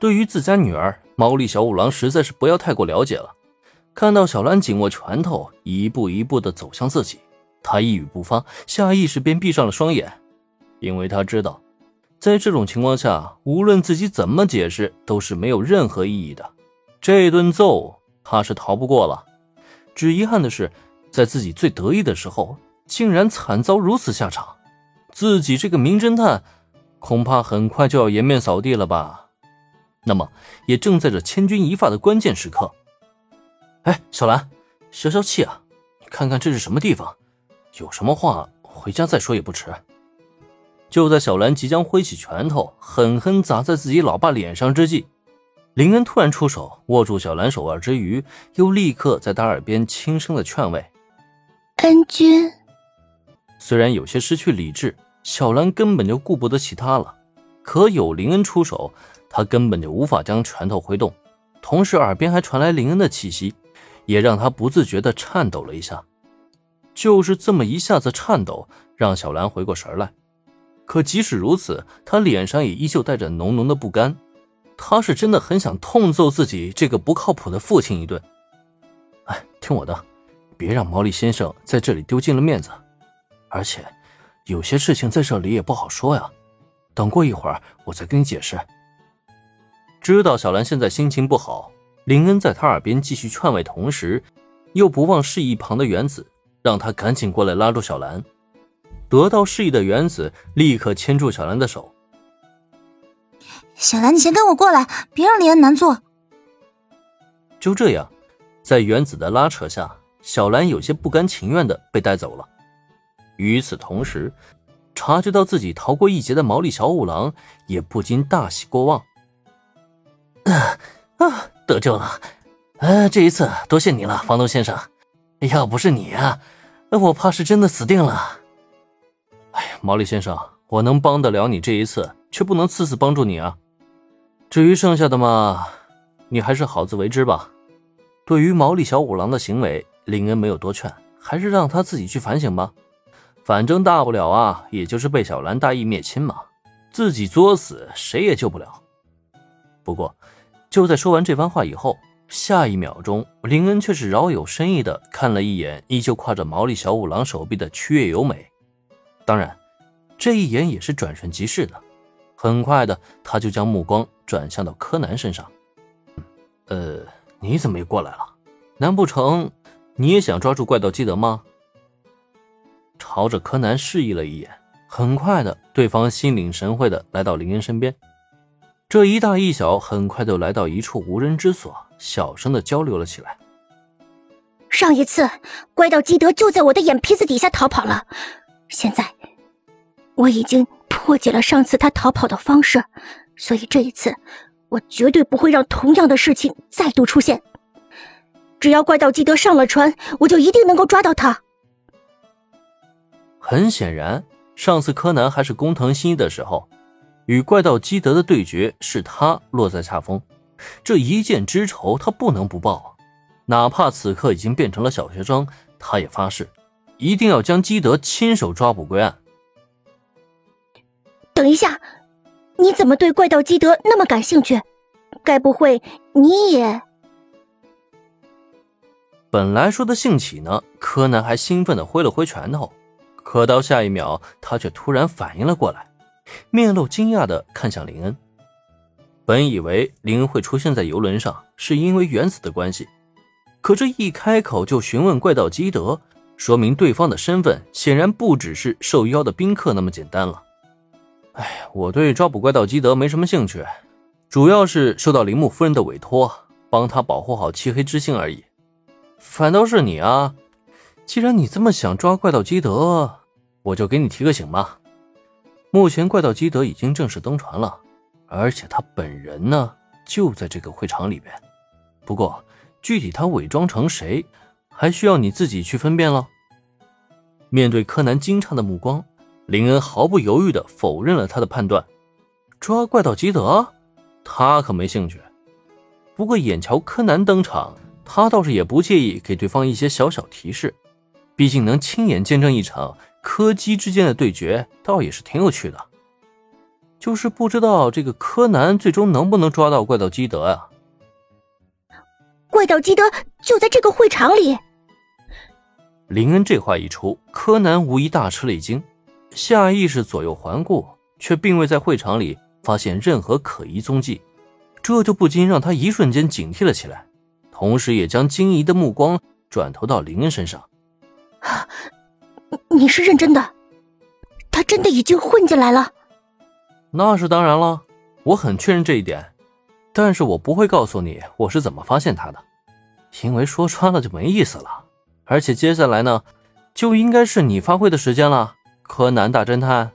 对于自家女儿毛利小五郎，实在是不要太过了解了。看到小兰紧握拳头，一步一步的走向自己，他一语不发，下意识便闭上了双眼，因为他知道，在这种情况下，无论自己怎么解释，都是没有任何意义的。这顿揍他是逃不过了，只遗憾的是，在自己最得意的时候，竟然惨遭如此下场。自己这个名侦探，恐怕很快就要颜面扫地了吧？那么，也正在这千钧一发的关键时刻。哎，小兰，消消气啊！你看看这是什么地方？有什么话回家再说也不迟。就在小兰即将挥起拳头狠狠砸在自己老爸脸上之际，林恩突然出手握住小兰手腕之余，又立刻在她耳边轻声的劝慰：“恩君。”虽然有些失去理智，小兰根本就顾不得其他了，可有林恩出手，他根本就无法将拳头挥动，同时耳边还传来林恩的气息。也让他不自觉地颤抖了一下，就是这么一下子颤抖，让小兰回过神来。可即使如此，他脸上也依旧带着浓浓的不甘。他是真的很想痛揍自己这个不靠谱的父亲一顿。哎，听我的，别让毛利先生在这里丢尽了面子。而且，有些事情在这里也不好说呀。等过一会儿，我再跟你解释。知道小兰现在心情不好。林恩在她耳边继续劝慰，同时又不忘示意旁的原子，让他赶紧过来拉住小兰。得到示意的原子立刻牵住小兰的手：“小兰，你先跟我过来，别让林恩难做。”就这样，在原子的拉扯下，小兰有些不甘情愿的被带走了。与此同时，察觉到自己逃过一劫的毛利小五郎也不禁大喜过望。啊啊！得救了，呃，这一次多谢你了，房东先生。要不是你啊，我怕是真的死定了。哎呀，毛利先生，我能帮得了你这一次，却不能次次帮助你啊。至于剩下的嘛，你还是好自为之吧。对于毛利小五郎的行为，林恩没有多劝，还是让他自己去反省吧。反正大不了啊，也就是被小兰大义灭亲嘛，自己作死，谁也救不了。不过。就在说完这番话以后，下一秒钟，林恩却是饶有深意的看了一眼依旧挎着毛利小五郎手臂的区月由美。当然，这一眼也是转瞬即逝的。很快的，他就将目光转向到柯南身上。呃，你怎么也过来了？难不成你也想抓住怪盗基德吗？朝着柯南示意了一眼，很快的，对方心领神会的来到林恩身边。这一大一小很快就来到一处无人之所，小声的交流了起来。上一次怪盗基德就在我的眼皮子底下逃跑了，现在我已经破解了上次他逃跑的方式，所以这一次我绝对不会让同样的事情再度出现。只要怪盗基德上了船，我就一定能够抓到他。很显然，上次柯南还是工藤新一的时候。与怪盗基德的对决是他落在下风，这一箭之仇他不能不报啊，哪怕此刻已经变成了小学生，他也发誓一定要将基德亲手抓捕归案。等一下，你怎么对怪盗基德那么感兴趣？该不会你也……本来说的兴起呢，柯南还兴奋的挥了挥拳头，可到下一秒，他却突然反应了过来。面露惊讶的看向林恩，本以为林恩会出现在游轮上，是因为原子的关系，可这一开口就询问怪盗基德，说明对方的身份显然不只是受邀的宾客那么简单了。哎，我对抓捕怪盗基德没什么兴趣，主要是受到铃木夫人的委托，帮他保护好漆黑之星而已。反倒是你啊，既然你这么想抓怪盗基德，我就给你提个醒吧。目前怪盗基德已经正式登船了，而且他本人呢就在这个会场里边。不过具体他伪装成谁，还需要你自己去分辨了。面对柯南惊诧的目光，林恩毫不犹豫地否认了他的判断。抓怪盗基德，他可没兴趣。不过眼瞧柯南登场，他倒是也不介意给对方一些小小提示，毕竟能亲眼见证一场。柯基之间的对决倒也是挺有趣的。就是不知道这个柯南最终能不能抓到怪盗基德啊？怪盗基德就在这个会场里。林恩这话一出，柯南无疑大吃了一惊，下意识左右环顾，却并未在会场里发现任何可疑踪迹，这就不禁让他一瞬间警惕了起来，同时也将惊疑的目光转投到林恩身上。你是认真的？他真的已经混进来了？那是当然了，我很确认这一点，但是我不会告诉你我是怎么发现他的，因为说穿了就没意思了。而且接下来呢，就应该是你发挥的时间了，柯南大侦探。